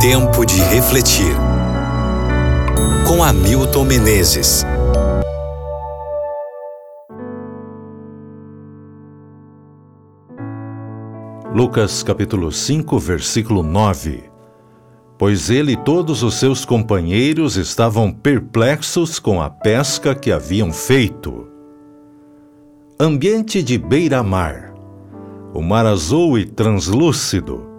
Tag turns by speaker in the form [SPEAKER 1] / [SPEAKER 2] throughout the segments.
[SPEAKER 1] Tempo de refletir. Com Hamilton Menezes.
[SPEAKER 2] Lucas capítulo 5, versículo 9. Pois ele e todos os seus companheiros estavam perplexos com a pesca que haviam feito. Ambiente de beira-mar. O mar azul e translúcido.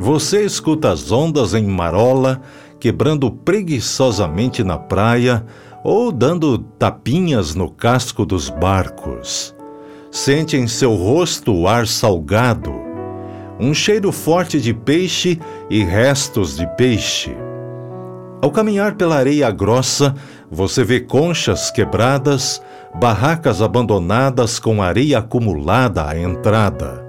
[SPEAKER 2] Você escuta as ondas em marola quebrando preguiçosamente na praia ou dando tapinhas no casco dos barcos. Sente em seu rosto o ar salgado, um cheiro forte de peixe e restos de peixe. Ao caminhar pela areia grossa, você vê conchas quebradas, barracas abandonadas com areia acumulada à entrada.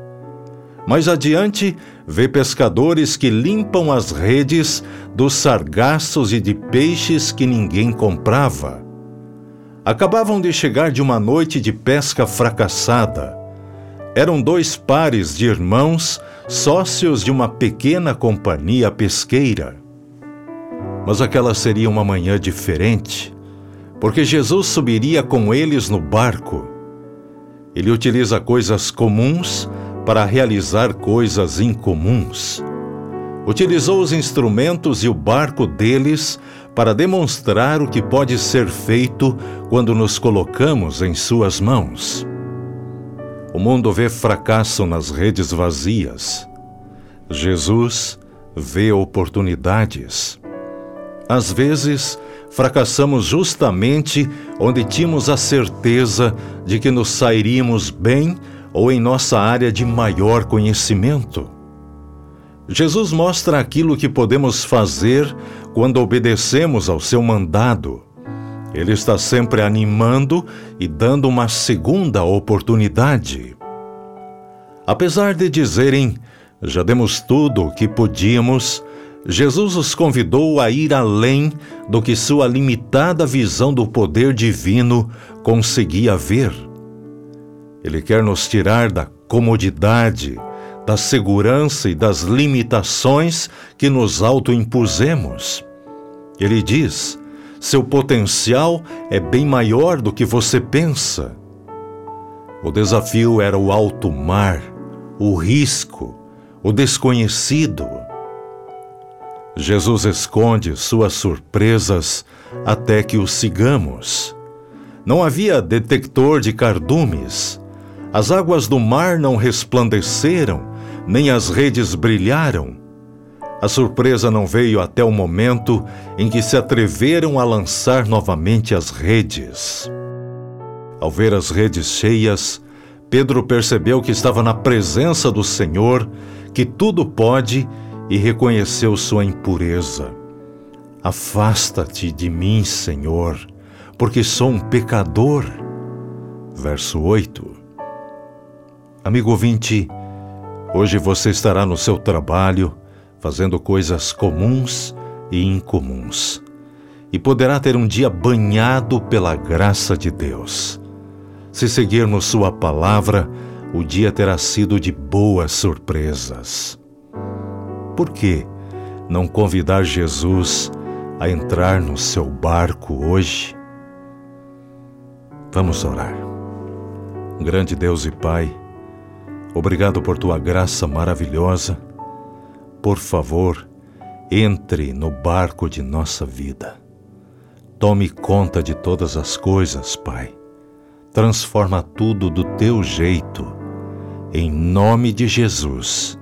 [SPEAKER 2] Mais adiante, vê pescadores que limpam as redes dos sargaços e de peixes que ninguém comprava. Acabavam de chegar de uma noite de pesca fracassada. Eram dois pares de irmãos, sócios de uma pequena companhia pesqueira. Mas aquela seria uma manhã diferente, porque Jesus subiria com eles no barco. Ele utiliza coisas comuns para realizar coisas incomuns. Utilizou os instrumentos e o barco deles para demonstrar o que pode ser feito quando nos colocamos em suas mãos. O mundo vê fracasso nas redes vazias. Jesus vê oportunidades. Às vezes, fracassamos justamente onde tínhamos a certeza de que nos sairíamos bem ou em nossa área de maior conhecimento. Jesus mostra aquilo que podemos fazer quando obedecemos ao seu mandado. Ele está sempre animando e dando uma segunda oportunidade. Apesar de dizerem, já demos tudo o que podíamos, Jesus os convidou a ir além do que sua limitada visão do poder divino conseguia ver. Ele quer nos tirar da comodidade, da segurança e das limitações que nos autoimpusemos. Ele diz: seu potencial é bem maior do que você pensa. O desafio era o alto mar, o risco, o desconhecido. Jesus esconde suas surpresas até que o sigamos. Não havia detector de cardumes as águas do mar não resplandeceram, nem as redes brilharam. A surpresa não veio até o momento em que se atreveram a lançar novamente as redes. Ao ver as redes cheias, Pedro percebeu que estava na presença do Senhor, que tudo pode, e reconheceu sua impureza. Afasta-te de mim, Senhor, porque sou um pecador. Verso 8. Amigo ouvinte, hoje você estará no seu trabalho fazendo coisas comuns e incomuns e poderá ter um dia banhado pela graça de Deus. Se seguirmos Sua palavra, o dia terá sido de boas surpresas. Por que não convidar Jesus a entrar no seu barco hoje? Vamos orar. Grande Deus e Pai, Obrigado por tua graça maravilhosa. Por favor, entre no barco de nossa vida. Tome conta de todas as coisas, Pai. Transforma tudo do teu jeito. Em nome de Jesus.